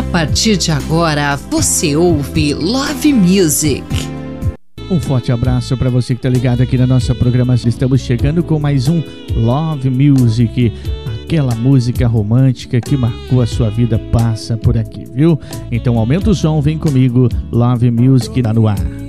A partir de agora, você ouve Love Music. Um forte abraço para você que está ligado aqui na nossa programação. Estamos chegando com mais um Love Music. Aquela música romântica que marcou a sua vida passa por aqui, viu? Então aumenta o som, vem comigo. Love Music tá no ar.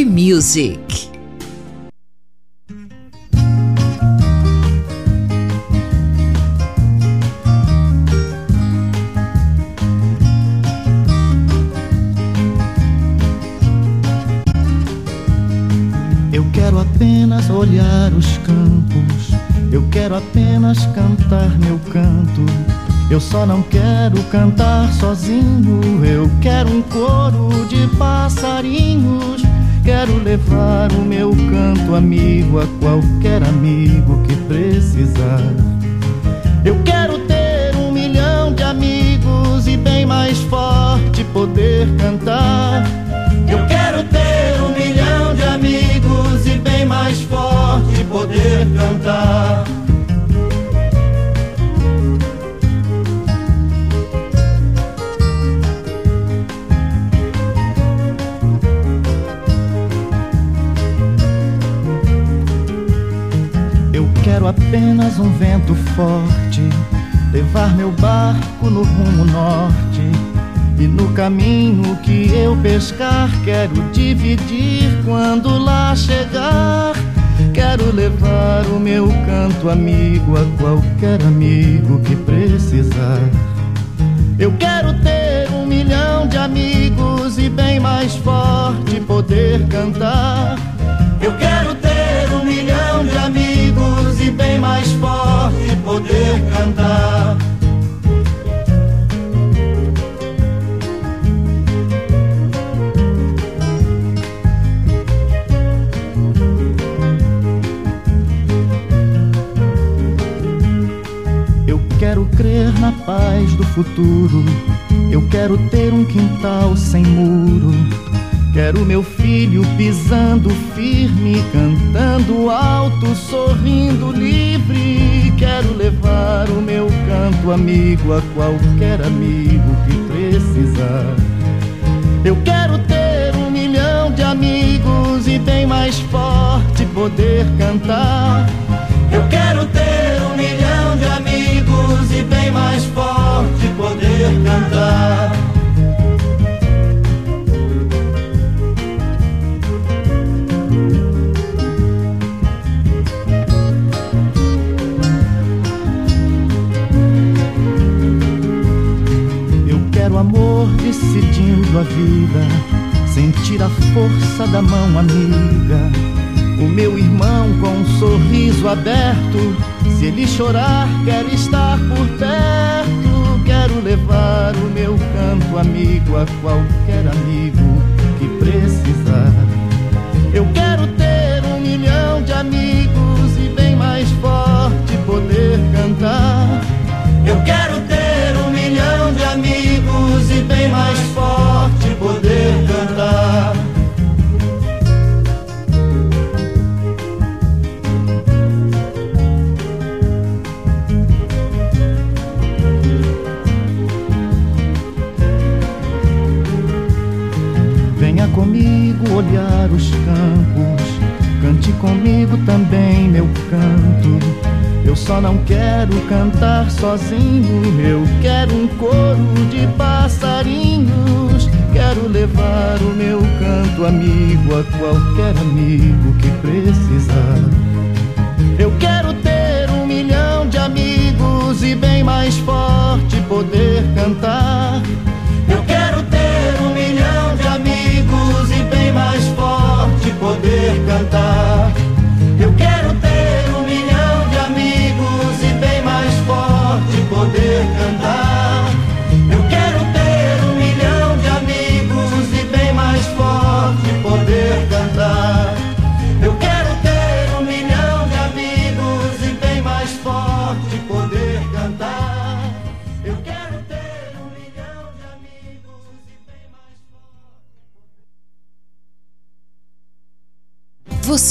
Music. Eu quero apenas olhar os campos, eu quero apenas cantar meu canto. Eu só não quero cantar sozinho, eu quero um coro levar o meu canto amigo a qualquer amigo que precisar. Eu quero ter um milhão de amigos e bem mais forte poder cantar. Eu quero ter um milhão de amigos e bem mais forte poder cantar. Meu barco no rumo norte e no caminho que eu pescar, quero dividir quando lá chegar. Quero levar o meu canto amigo a qualquer amigo que precisar. Eu quero ter um milhão de amigos e bem mais forte poder cantar. Eu quero ter um milhão de amigos e bem mais forte poder cantar. Futuro. Eu quero ter um quintal sem muro. Quero meu filho pisando firme, cantando alto, sorrindo livre. Quero levar o meu canto amigo a qualquer amigo que precisar. Eu quero ter um milhão de amigos e bem mais forte poder cantar. Eu quero ter um milhão de amigos e bem mais forte cantar. Eu quero amor decidindo a vida, sentir a força da mão amiga. O meu irmão com um sorriso aberto se ele chorar, quero estar por perto. Levar o meu canto amigo a qualquer amigo que precisar. Eu quero ter olhar os campos, cante comigo também meu canto. Eu só não quero cantar sozinho, eu quero um coro de passarinhos. Quero levar o meu canto amigo a qualquer amigo que precisar. Eu quero ter um milhão de amigos e bem mais forte poder cantar. Poder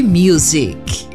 Music.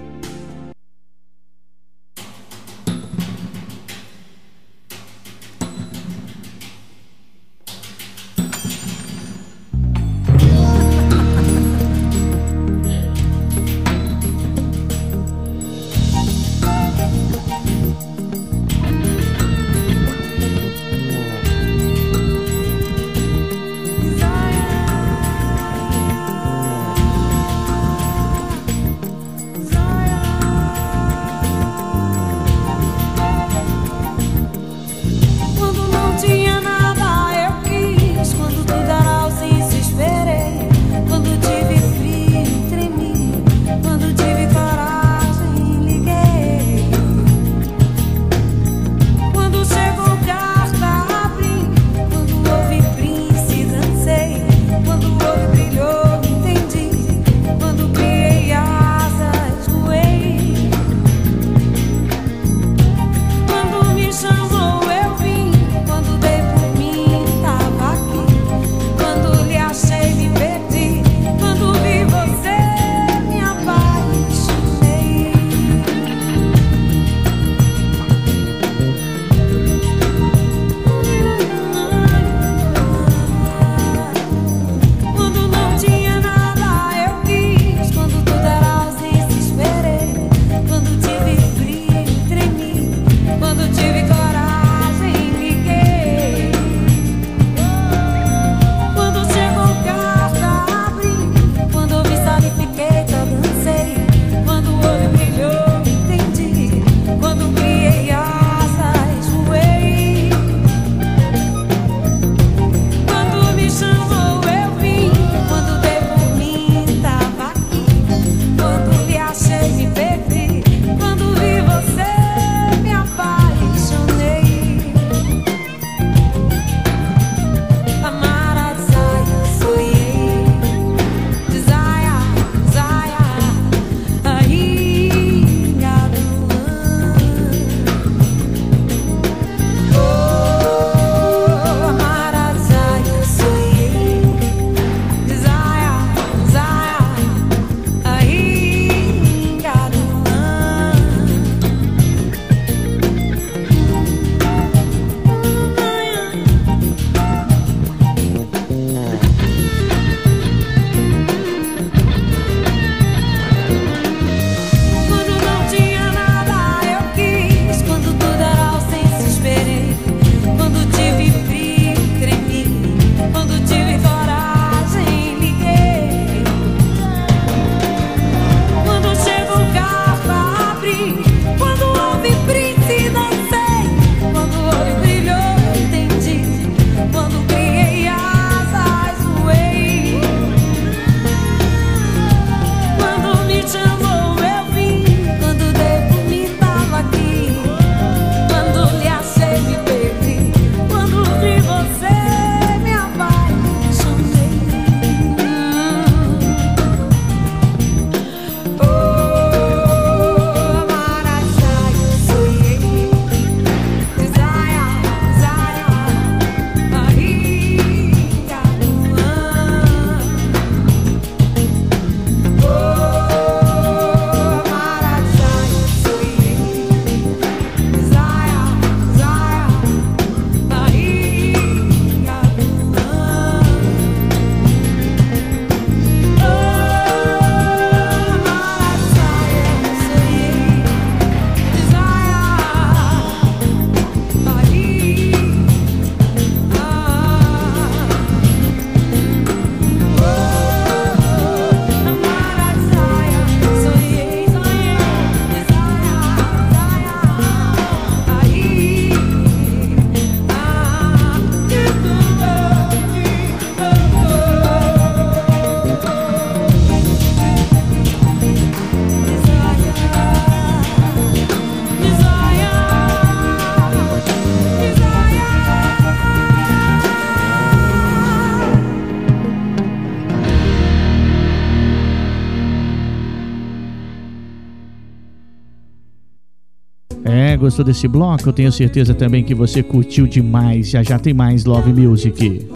Gostou desse bloco? Eu tenho certeza também que você curtiu demais. Já já tem mais Love Music.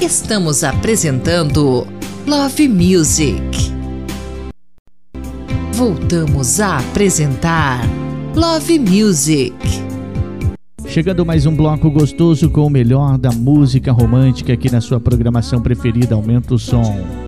Estamos apresentando Love Music. voltamos a apresentar Love Music. Chegando mais um bloco gostoso com o melhor da música romântica aqui na sua programação preferida. Aumenta o som.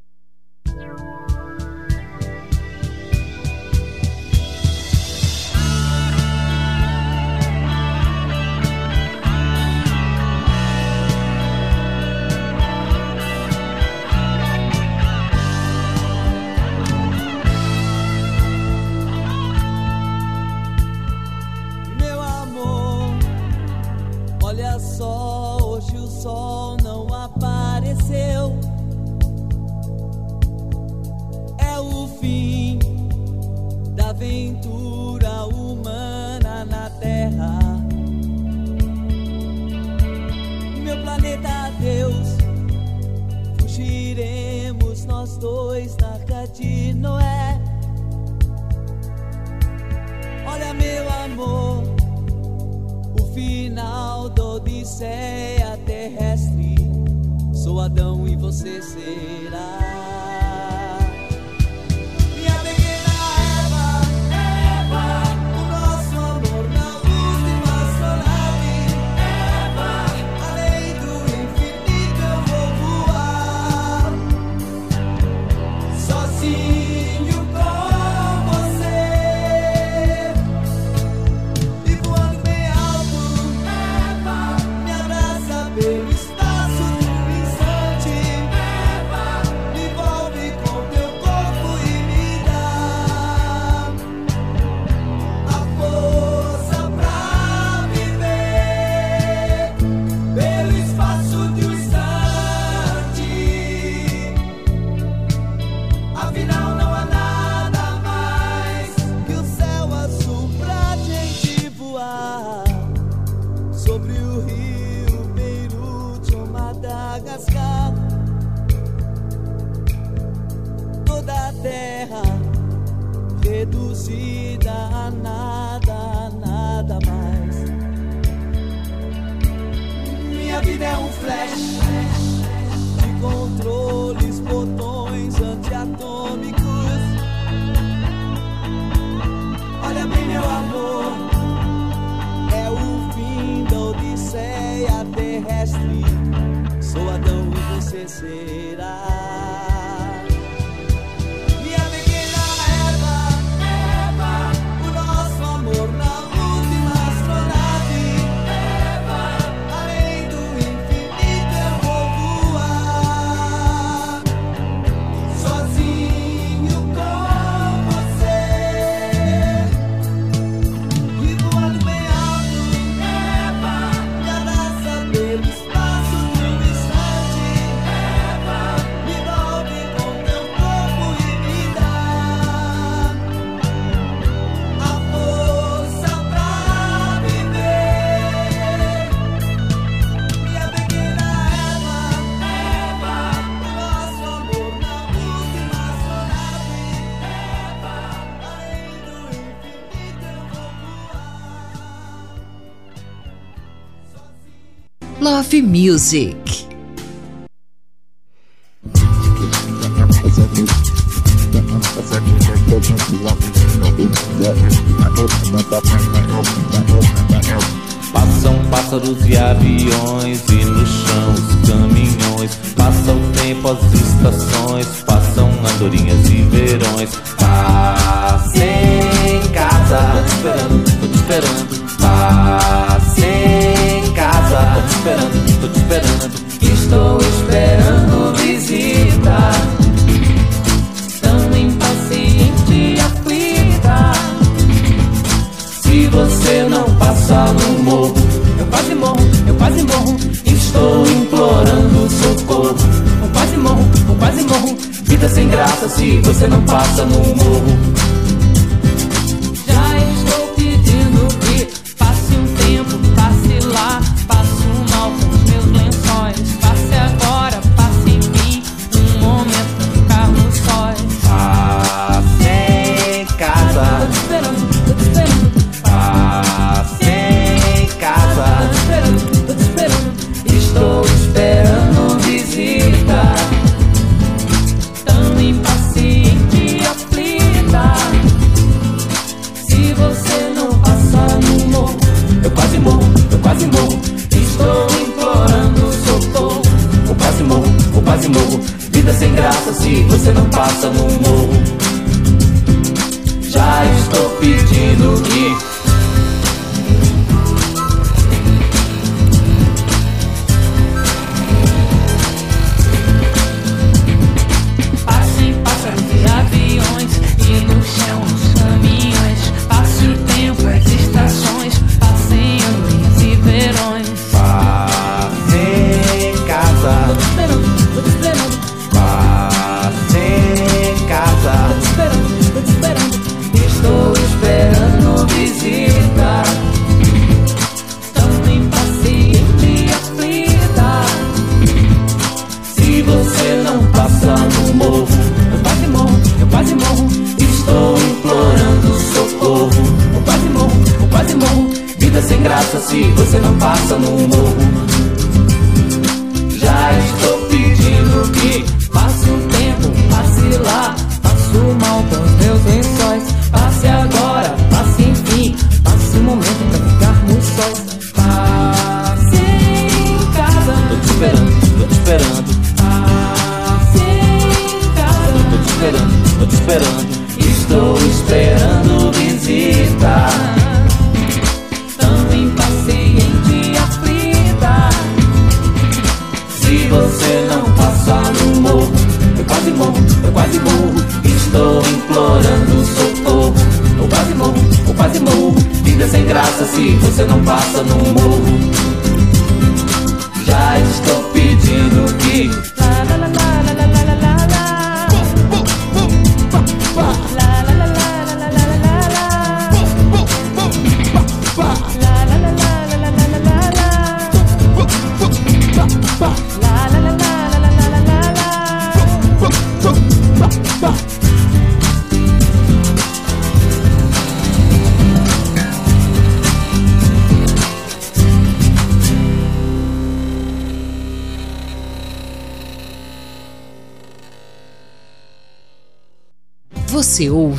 Music.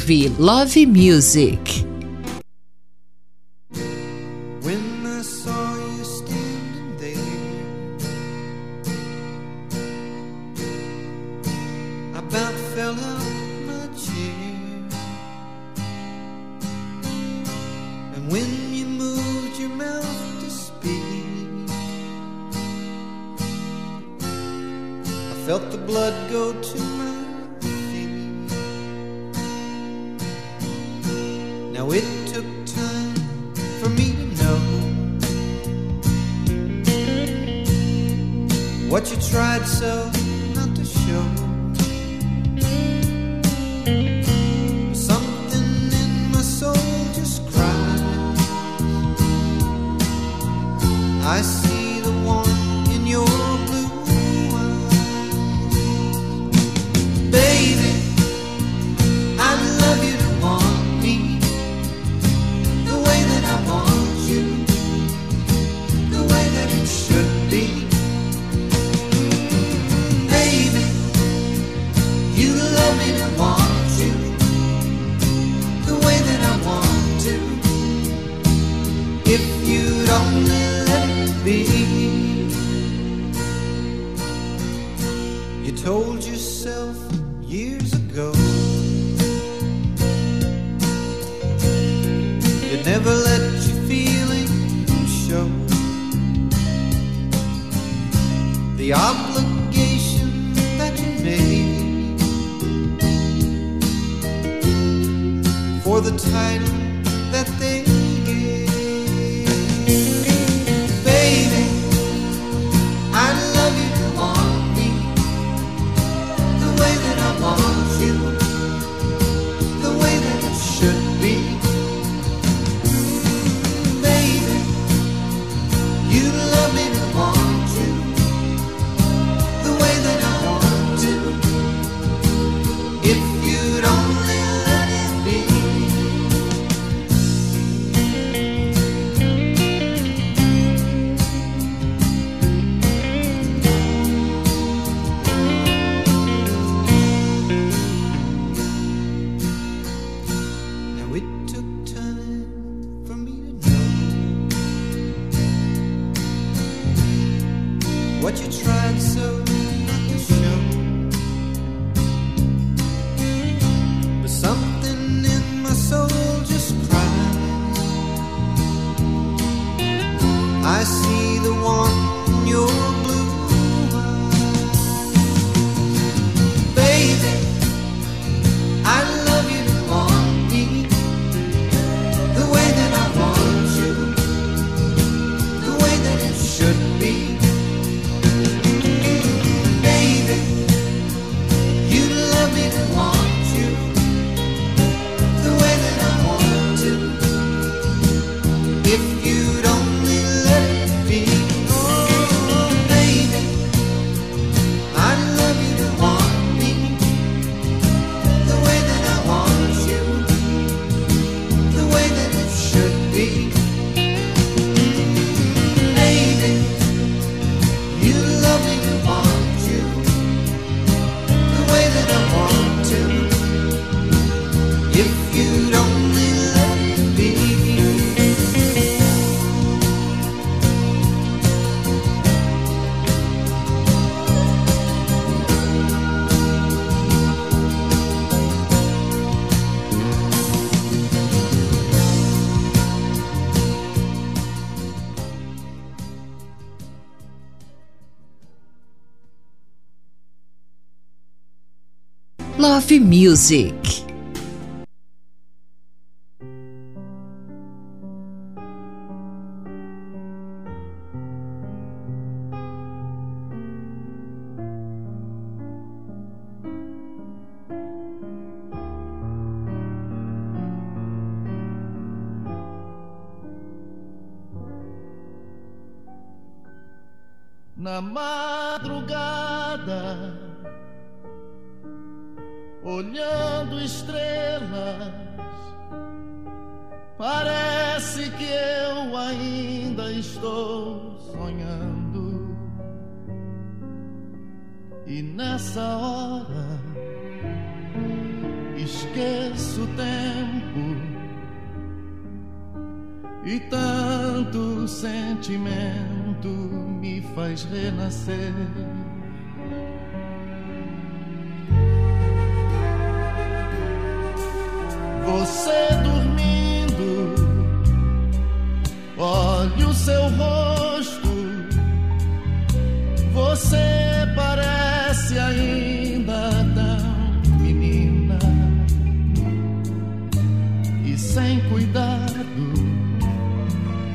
Ouve Love Music. Now it took time for me to know what you tried so Love Music. na madrugada, olhando estrelas, parece que eu ainda estou sonhando. E nessa hora esqueço o tempo e tanto sentimento me faz renascer. Você dormindo, olhe o seu rosto. Você parece ainda tão menina e sem cuidado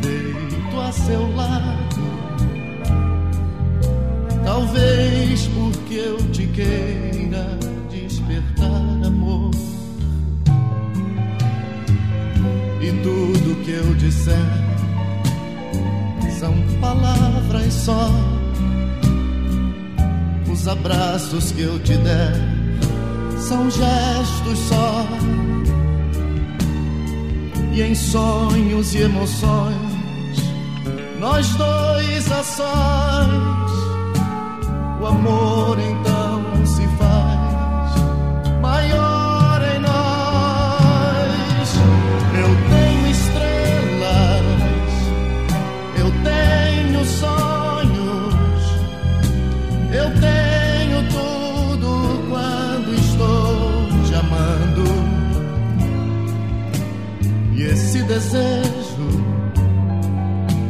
deito a seu lado. Talvez porque eu te queira que eu disser são palavras só. Os abraços que eu te der são gestos só. E em sonhos e emoções, nós dois a sós, o amor então desejo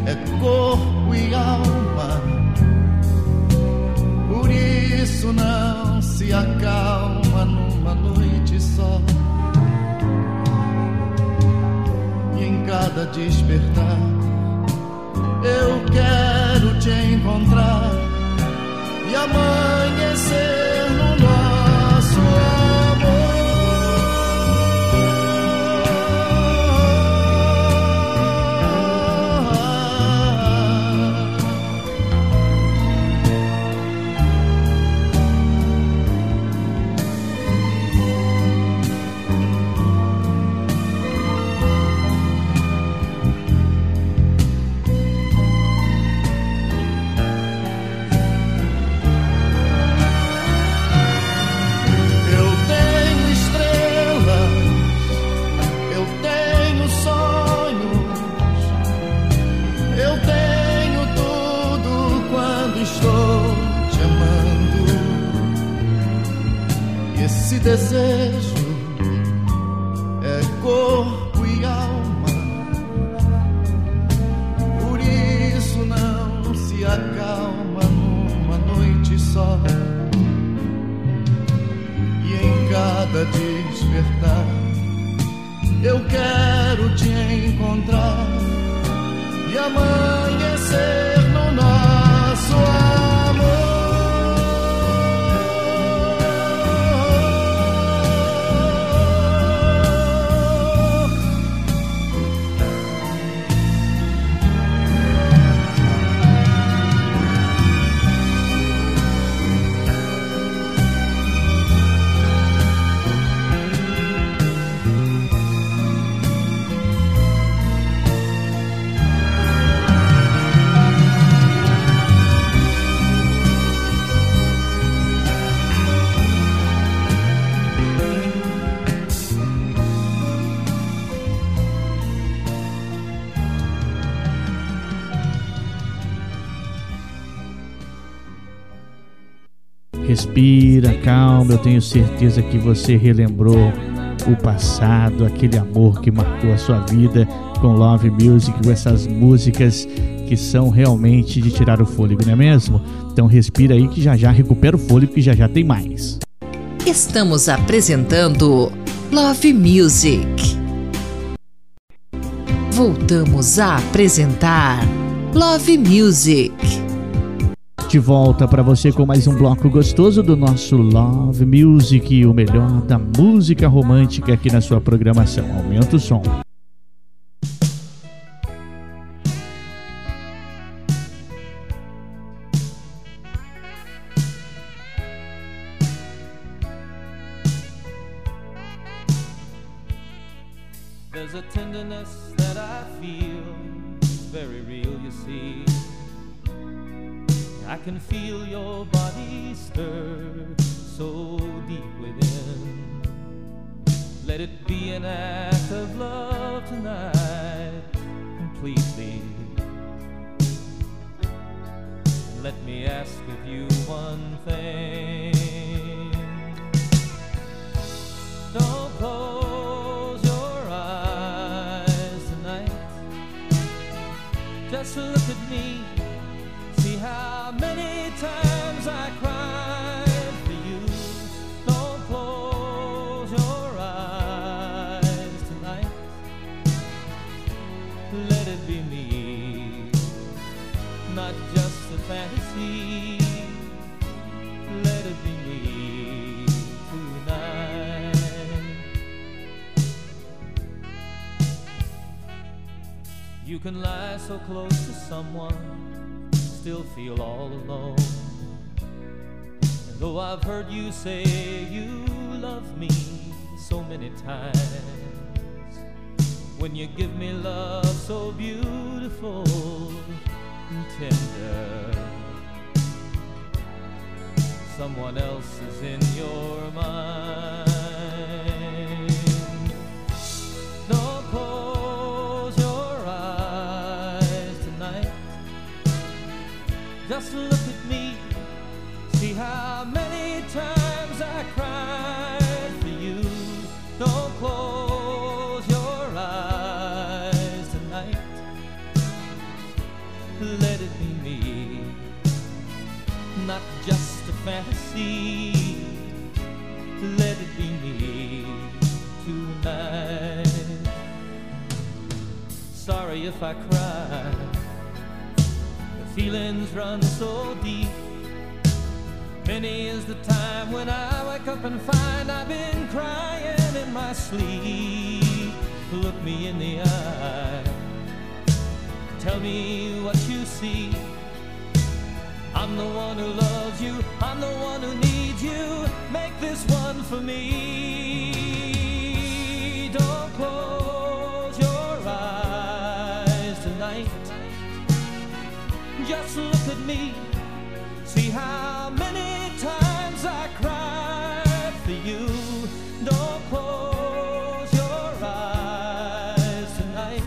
é corpo e alma. Por isso não se acalma numa noite só. E em cada despertar, eu quero te encontrar e amanhecer desejo Respira, calma, eu tenho certeza que você relembrou o passado, aquele amor que marcou a sua vida com Love Music, com essas músicas que são realmente de tirar o fôlego, não é mesmo? Então respira aí que já já recupera o fôlego que já já tem mais. Estamos apresentando Love Music. Voltamos a apresentar Love Music. De volta para você com mais um bloco gostoso do nosso Love Music, o melhor da música romântica aqui na sua programação. Aumenta o som. Your body stir so deep within. Let it be an act of love tonight, completely. Let me ask of you one thing. Don't close your eyes tonight. Just look at me. See how many times can lie so close to someone, still feel all alone. And though I've heard you say you love me so many times, when you give me love so beautiful and tender, someone else is in your mind. Just look at me. See how many times I cried for you. Don't close your eyes tonight. Let it be me, not just a fantasy. Let it be me tonight. Sorry if I cry. Feelings run so deep. Many is the time when I wake up and find I've been crying in my sleep. Look me in the eye. Tell me what you see. I'm the one who loves you. I'm the one who needs you. Make this one for me. Don't close Just look at me. See how many times I cried for you. Don't close your eyes tonight.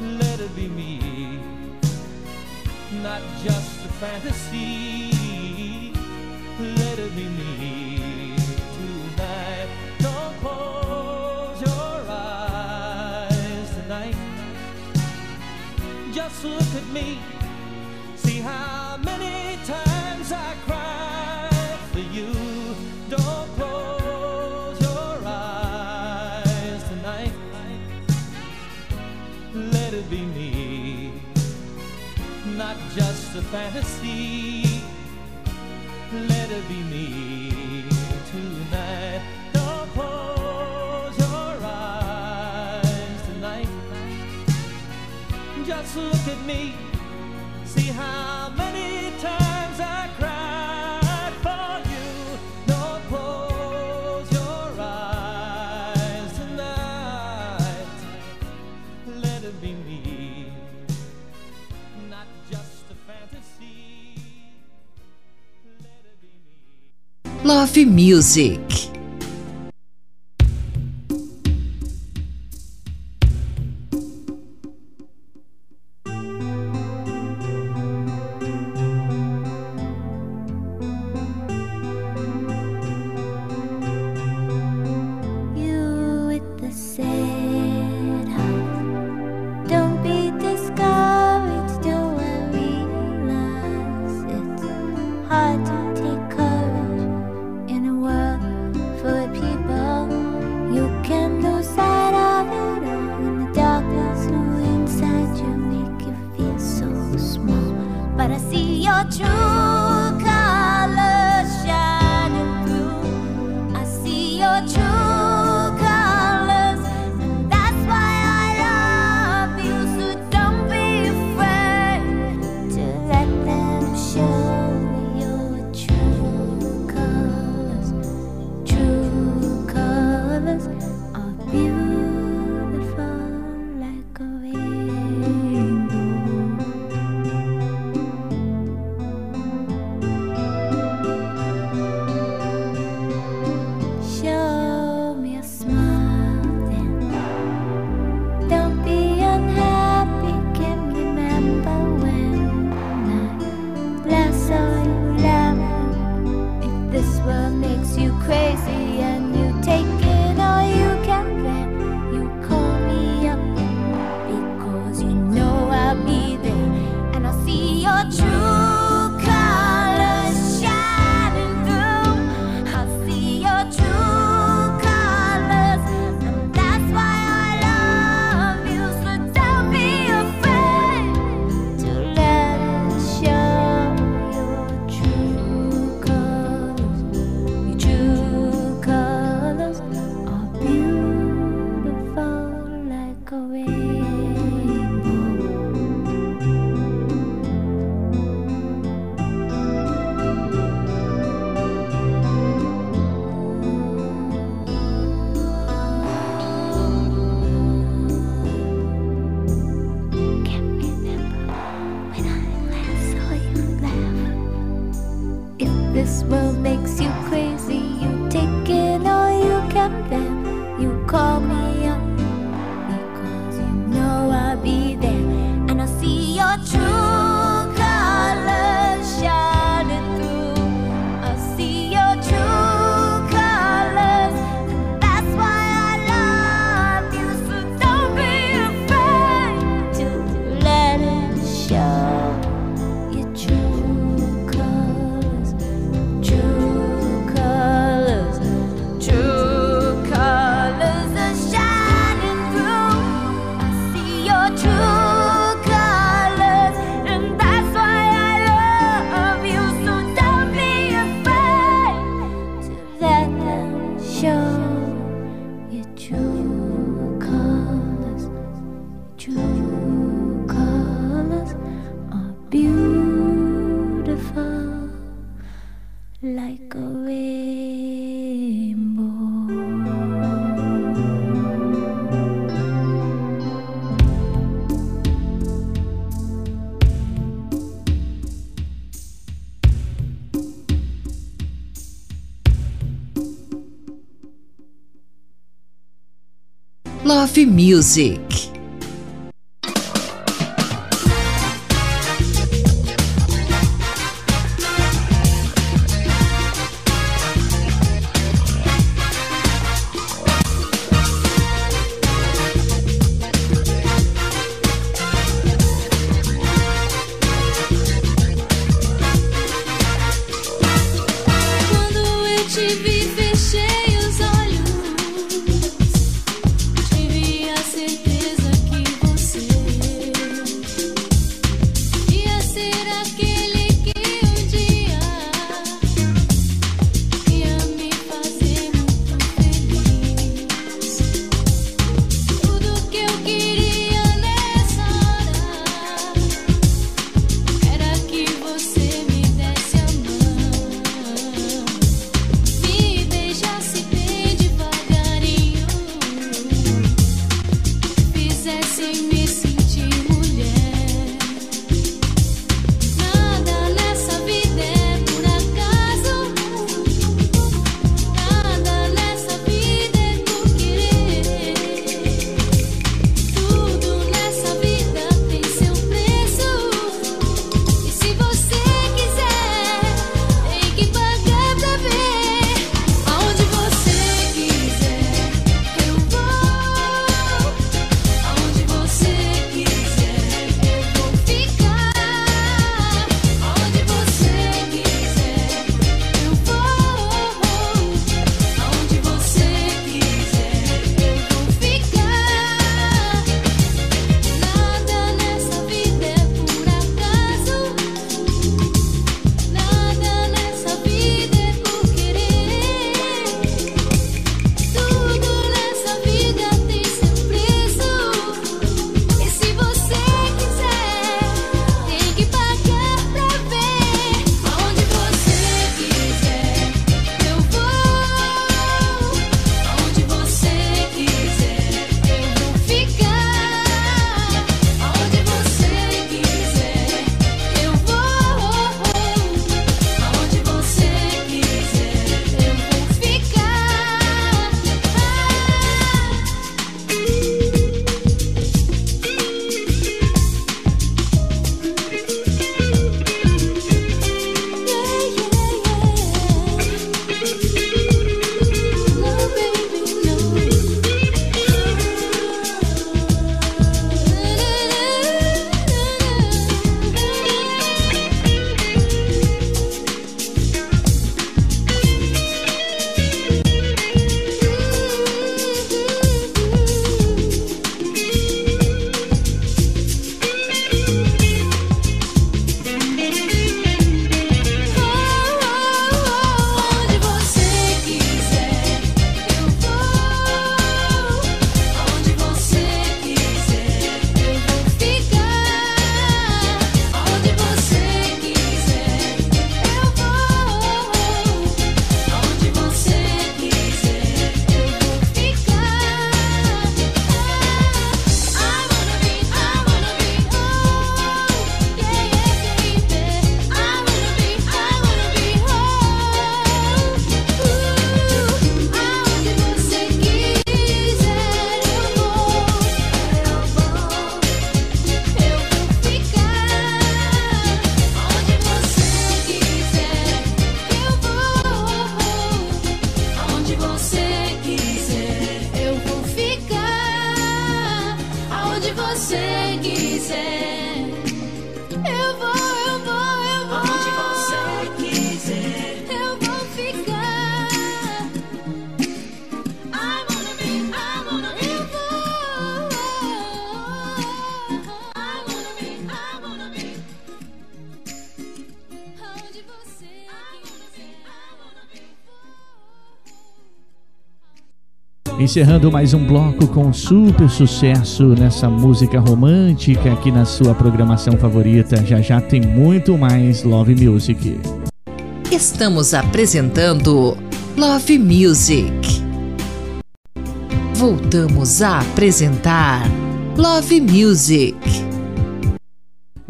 Let it be me, not just a fantasy. Look at me. See how many times I cried for you. Don't close your eyes tonight. Let it be me, not just a fantasy. Let it be me tonight. Look at me. See how many times I cried for you. Don't close your eyes tonight. Let it be me, not just a fantasy. Love Music. makes you crazy. You take in all you can bear. You call me up because you know I'll be there and I'll see your truth. Music. Encerrando mais um bloco com super sucesso nessa música romântica aqui na sua programação favorita. Já já tem muito mais Love Music. Estamos apresentando Love Music. Voltamos a apresentar Love Music.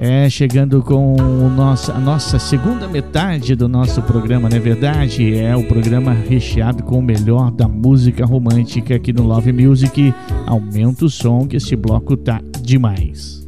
É, chegando com nosso, a nossa segunda metade do nosso programa, não é verdade? É o programa recheado com o melhor da música romântica aqui no Love Music. Aumenta o som que esse bloco tá demais.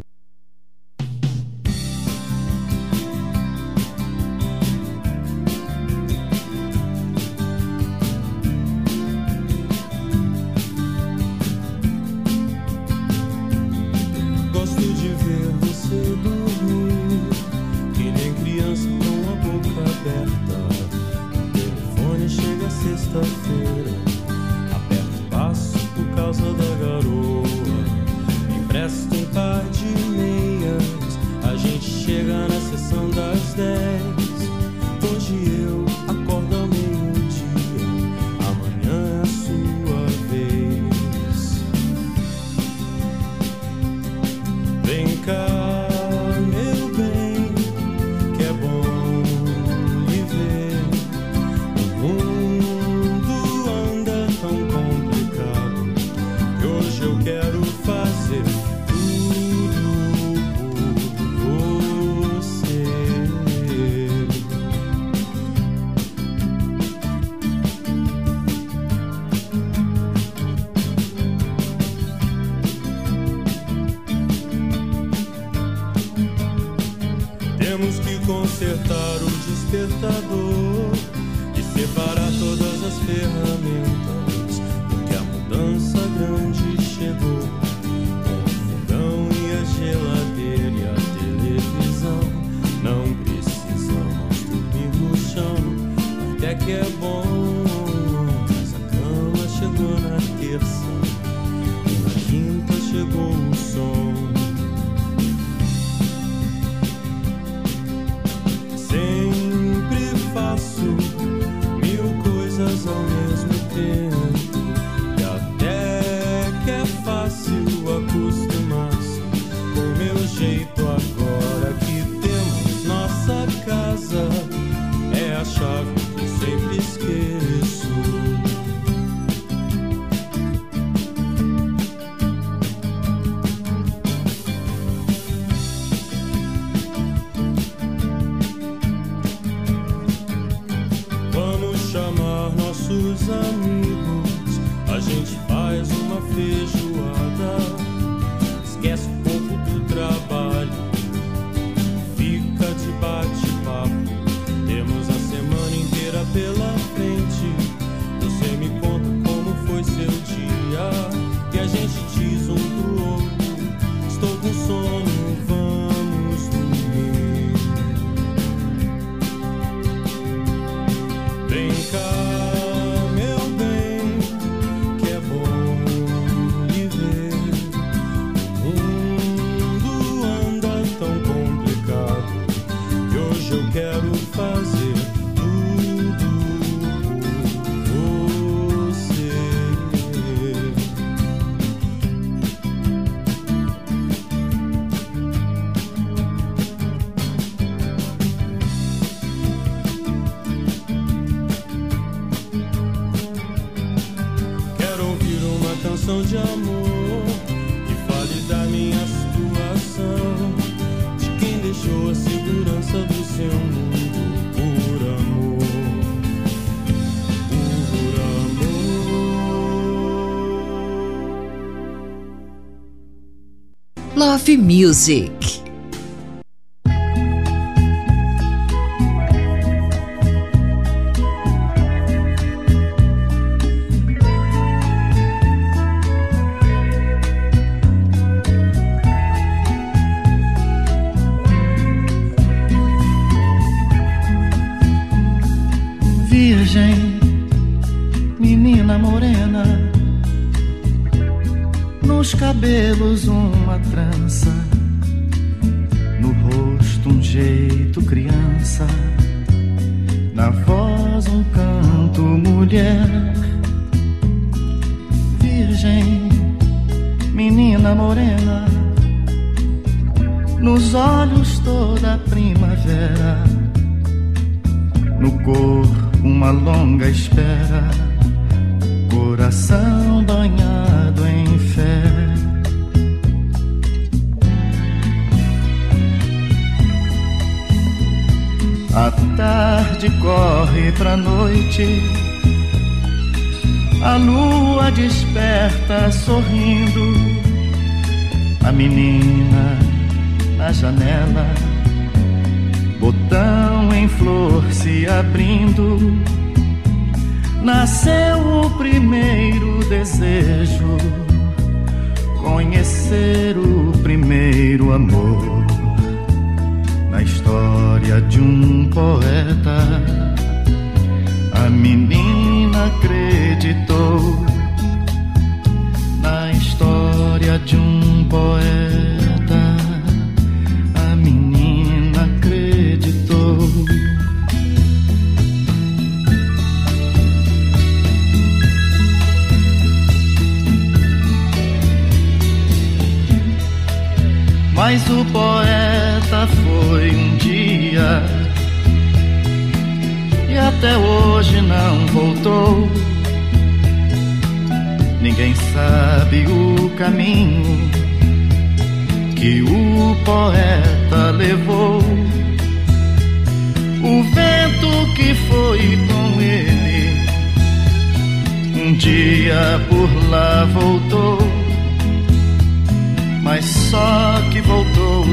eu quero fazer. Music.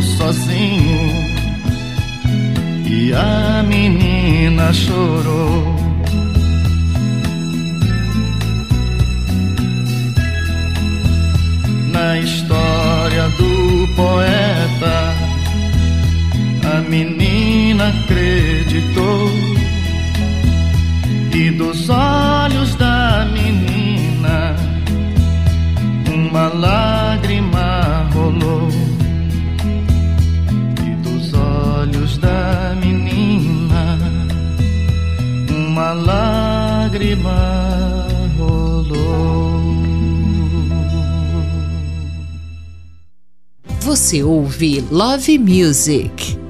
sozinho e a menina chorou. Na história do poeta, a menina acreditou e dos olhos da menina uma lágrima uma lágrima rolou. Você ouve Love Music.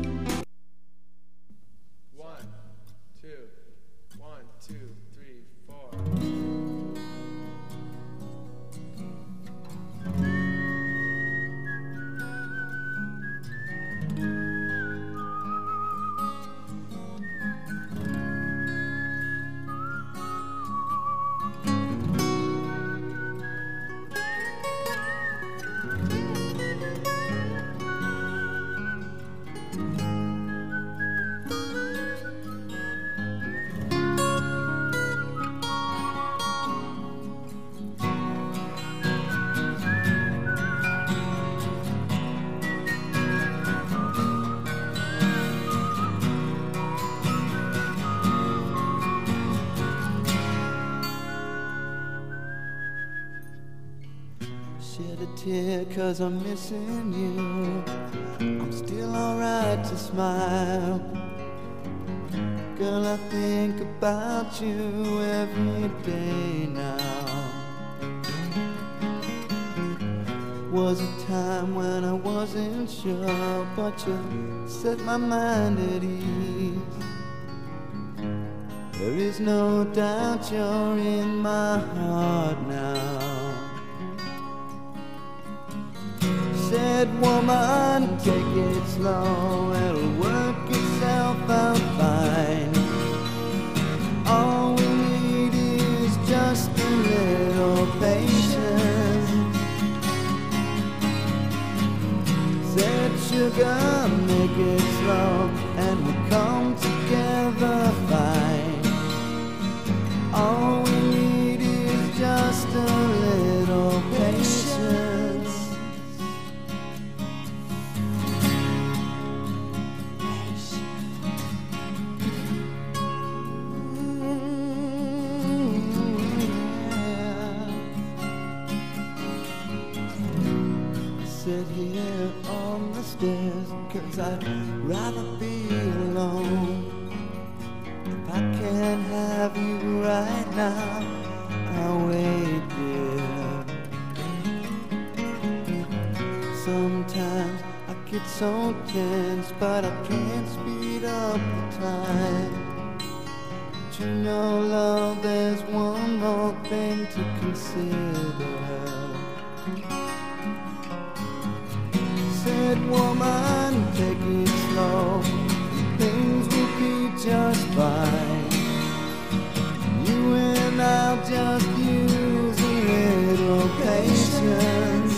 Have you right now, I'll wait, dear. Sometimes I get so tense, but I can't speed up the time. But you know, love, there's one more thing to consider. Said woman, take it slow, things will be just fine. And I'll just use a little patience.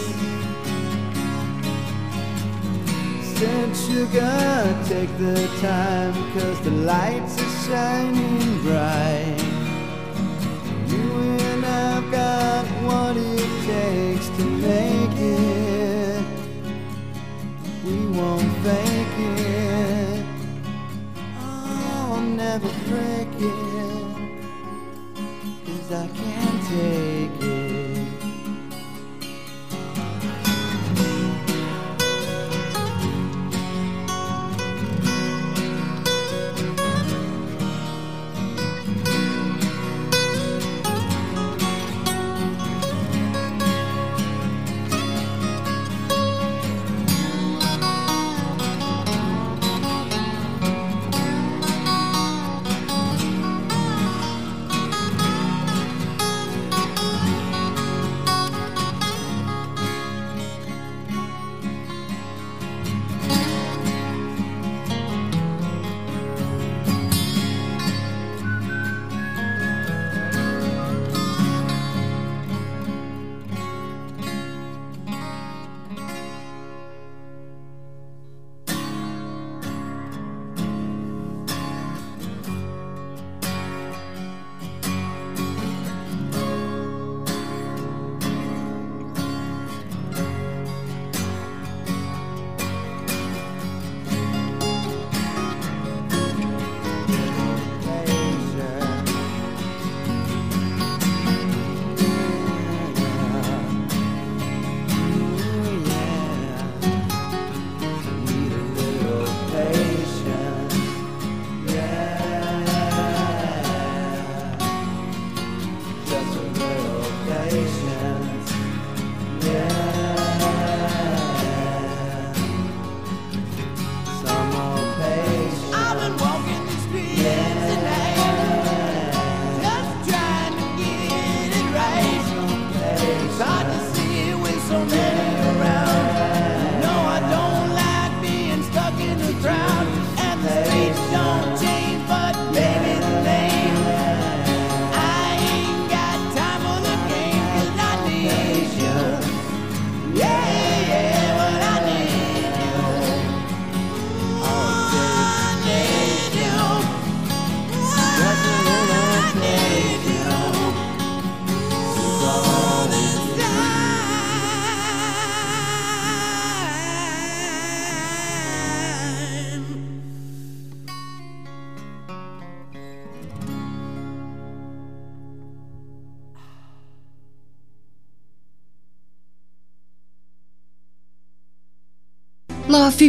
Said sugar, take the time, cause the lights are shining bright. You and I've got what it takes to make it. We won't fake it. Oh, I'll never break it.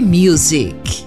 Music.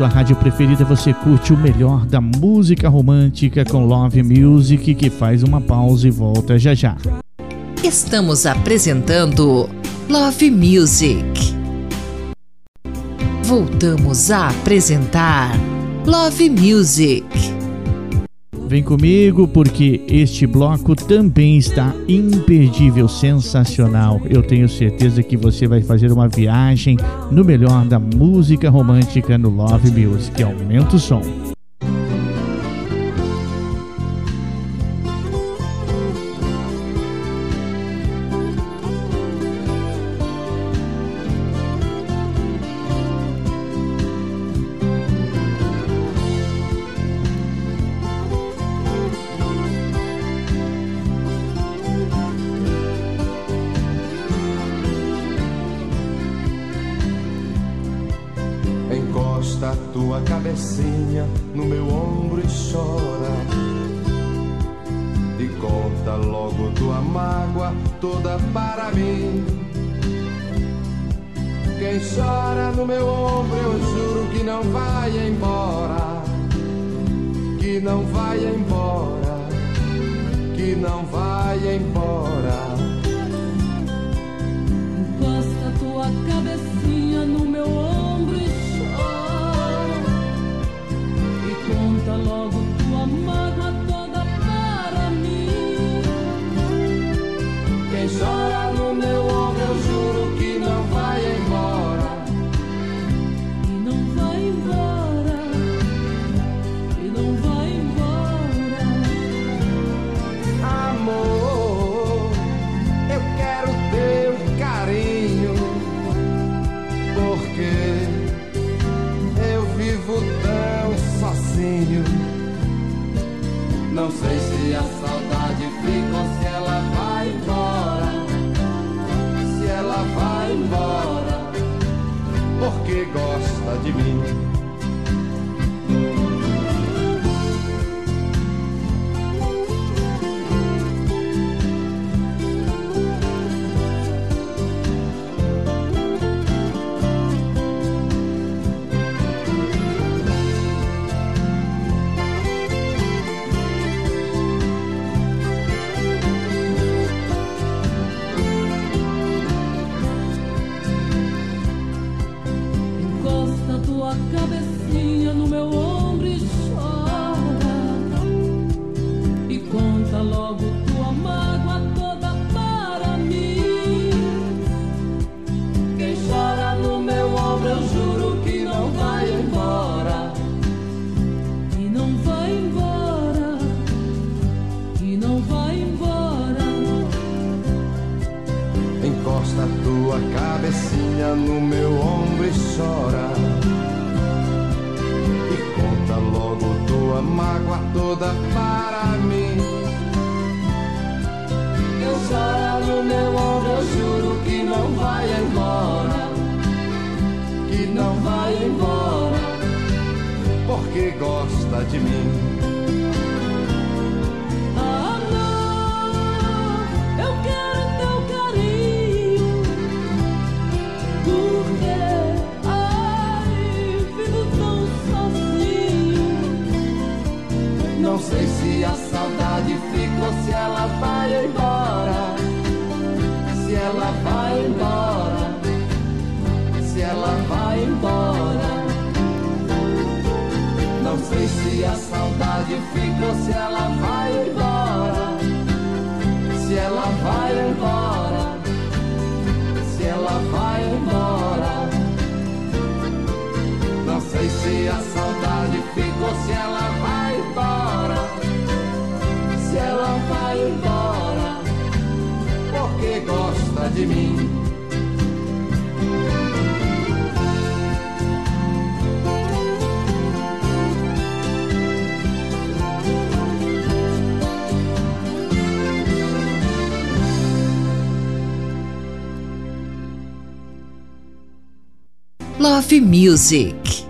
sua rádio preferida, você curte o melhor da música romântica com Love Music, que faz uma pausa e volta já já. Estamos apresentando Love Music. Voltamos a apresentar Love Music. Vem comigo porque este bloco também está imperdível, sensacional. Eu tenho certeza que você vai fazer uma viagem no melhor da música romântica no Love Music. Aumenta o som. Love Music.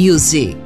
Music.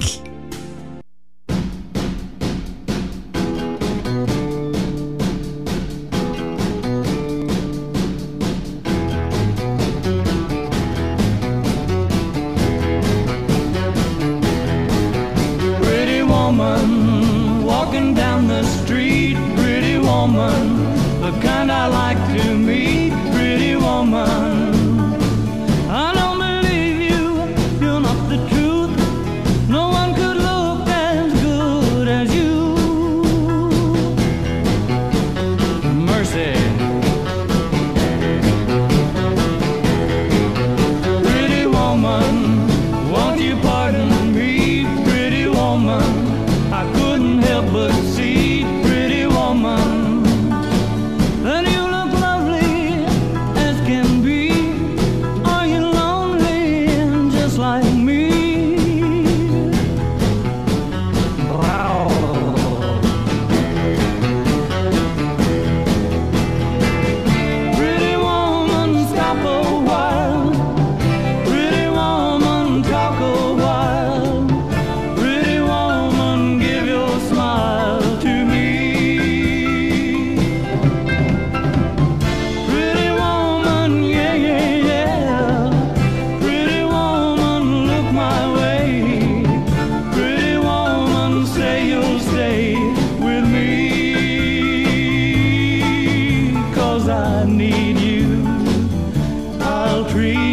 tree.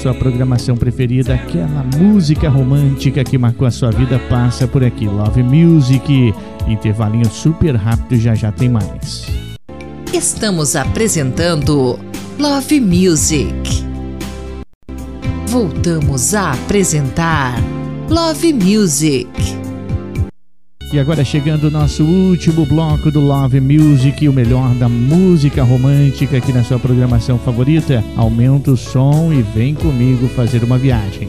Sua programação preferida, aquela música romântica que marcou a sua vida passa por aqui. Love Music. Intervalinho super rápido, já já tem mais. Estamos apresentando Love Music. Voltamos a apresentar Love Music. E agora chegando o nosso último bloco do Love Music, o melhor da música romântica aqui na sua programação favorita. Aumenta o som e vem comigo fazer uma viagem.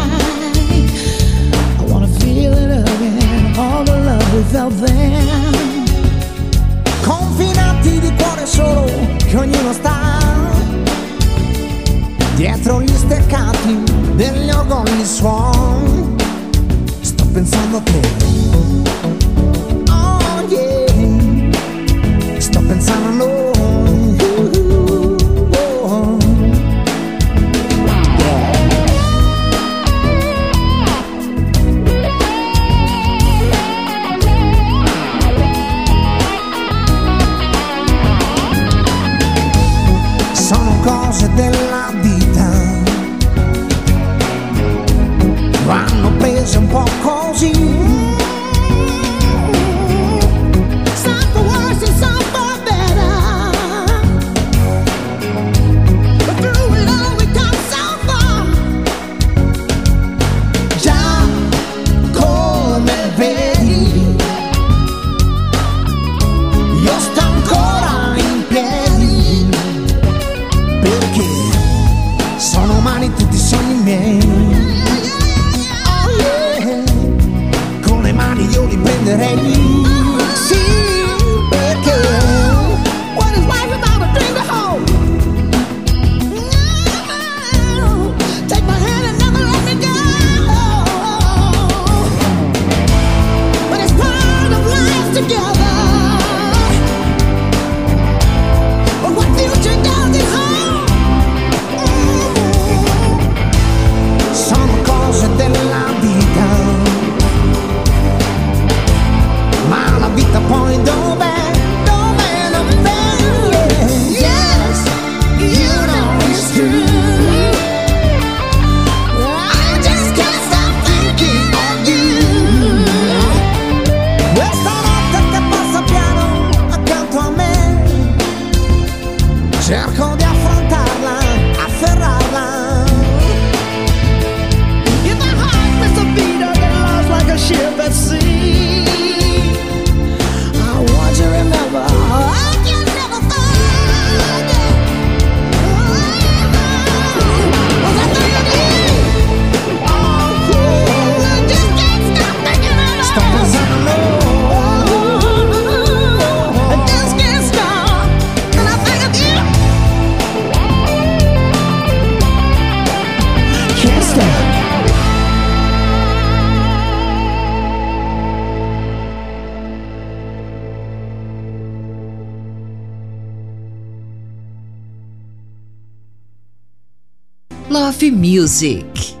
All the love we felt then. Confinati di cuore solo che ognuno sta dietro gli steccati degli orgogli suon. Sto pensando a te. Oh yeah. Sto pensando a noi. Music.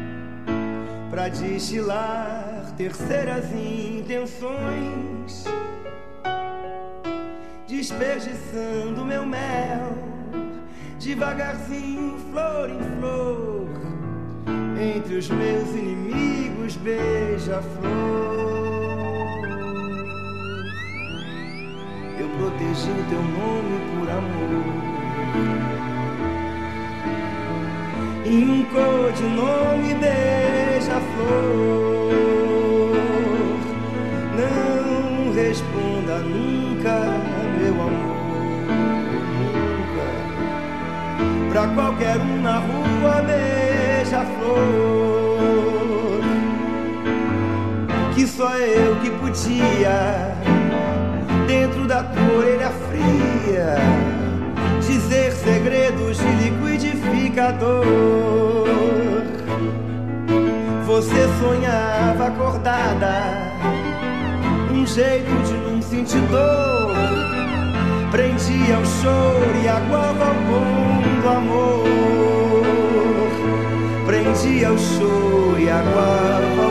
Pra destilar terceiras intenções, desperdiçando meu mel, devagarzinho, flor em flor, entre os meus inimigos, beija-flor. Eu protegi o teu nome por amor. em um codinome beija-flor. Não responda nunca, meu amor, nunca. Pra qualquer um na rua beija-flor. Que só eu que podia, dentro da tua orelha fria dizer segredos de liquidificador. Você sonhava acordada, um jeito de não sentir dor. Prendia o choro e aguava o bom do amor. Prendia o choro e aguava o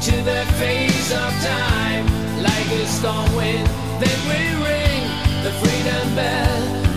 into the face of time like a storm wind. Then we ring the freedom bell.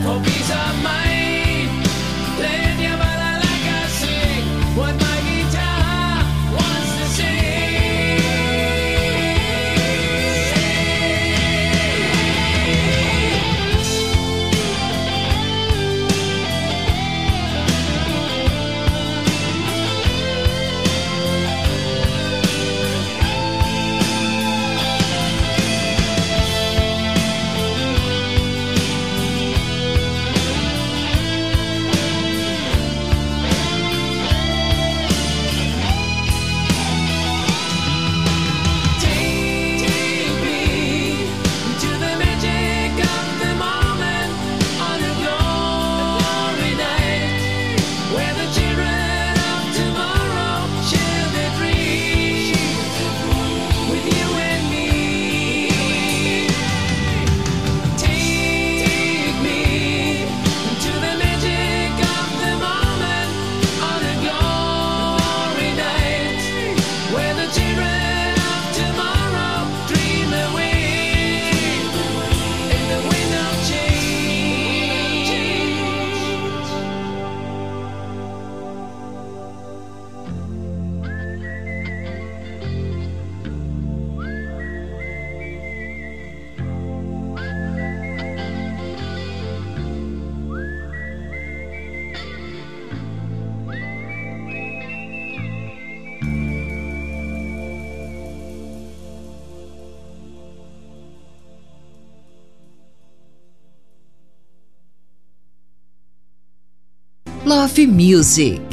Music.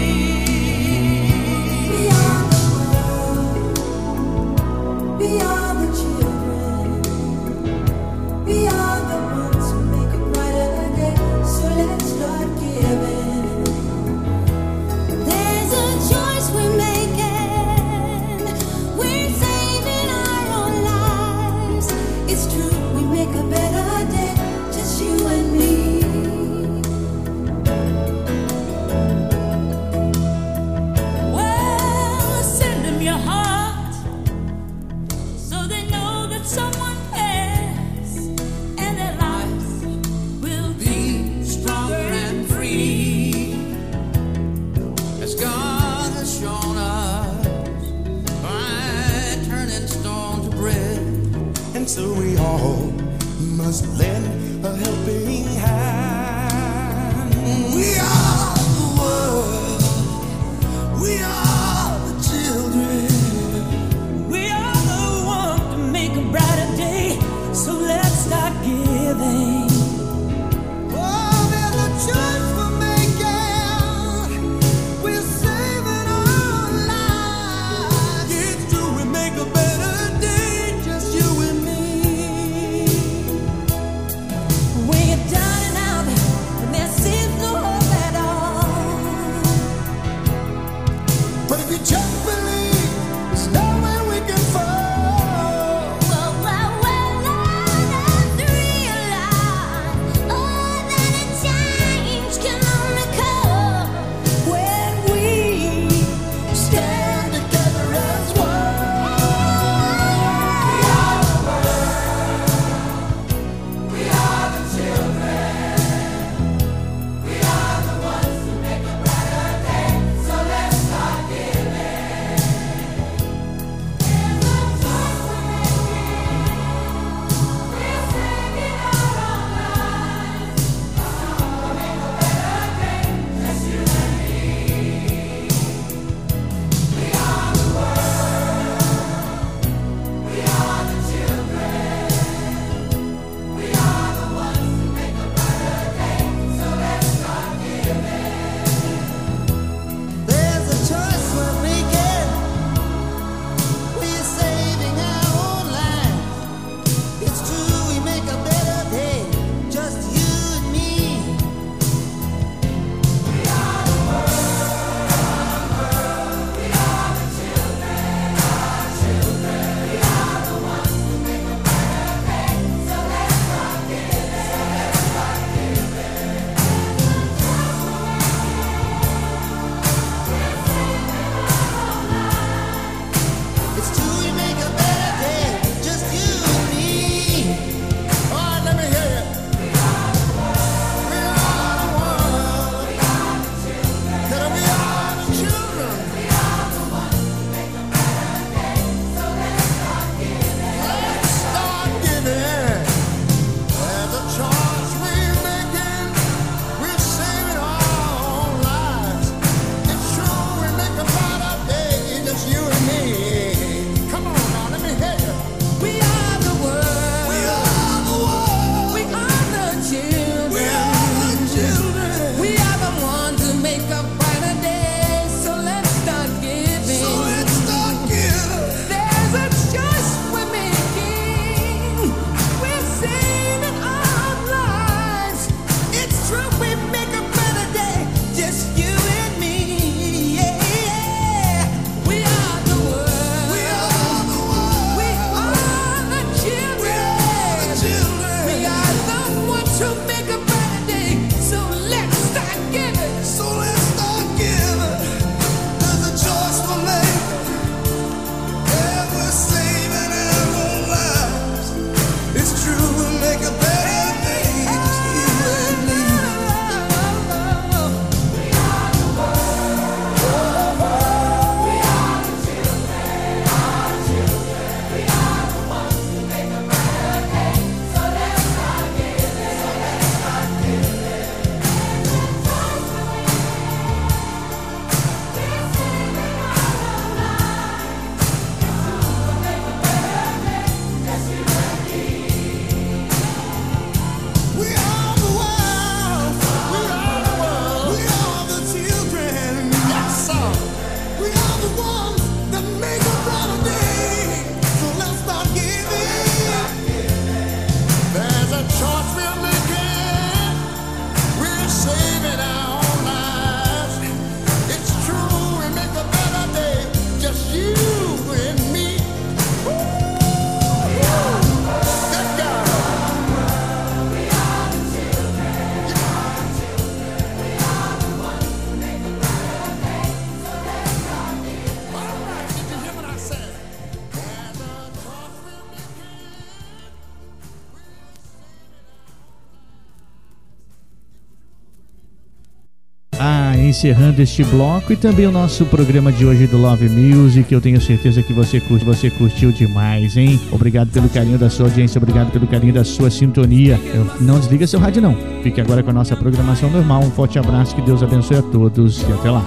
Encerrando este bloco e também o nosso programa de hoje do Love Music. Eu tenho certeza que você curte, você curtiu demais, hein? Obrigado pelo carinho da sua audiência, obrigado pelo carinho da sua sintonia. Eu, não desliga seu rádio não. Fique agora com a nossa programação normal. Um forte abraço, que Deus abençoe a todos e até lá.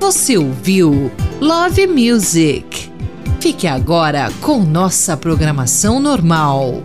Você ouviu Love Music. Fique agora com nossa programação normal.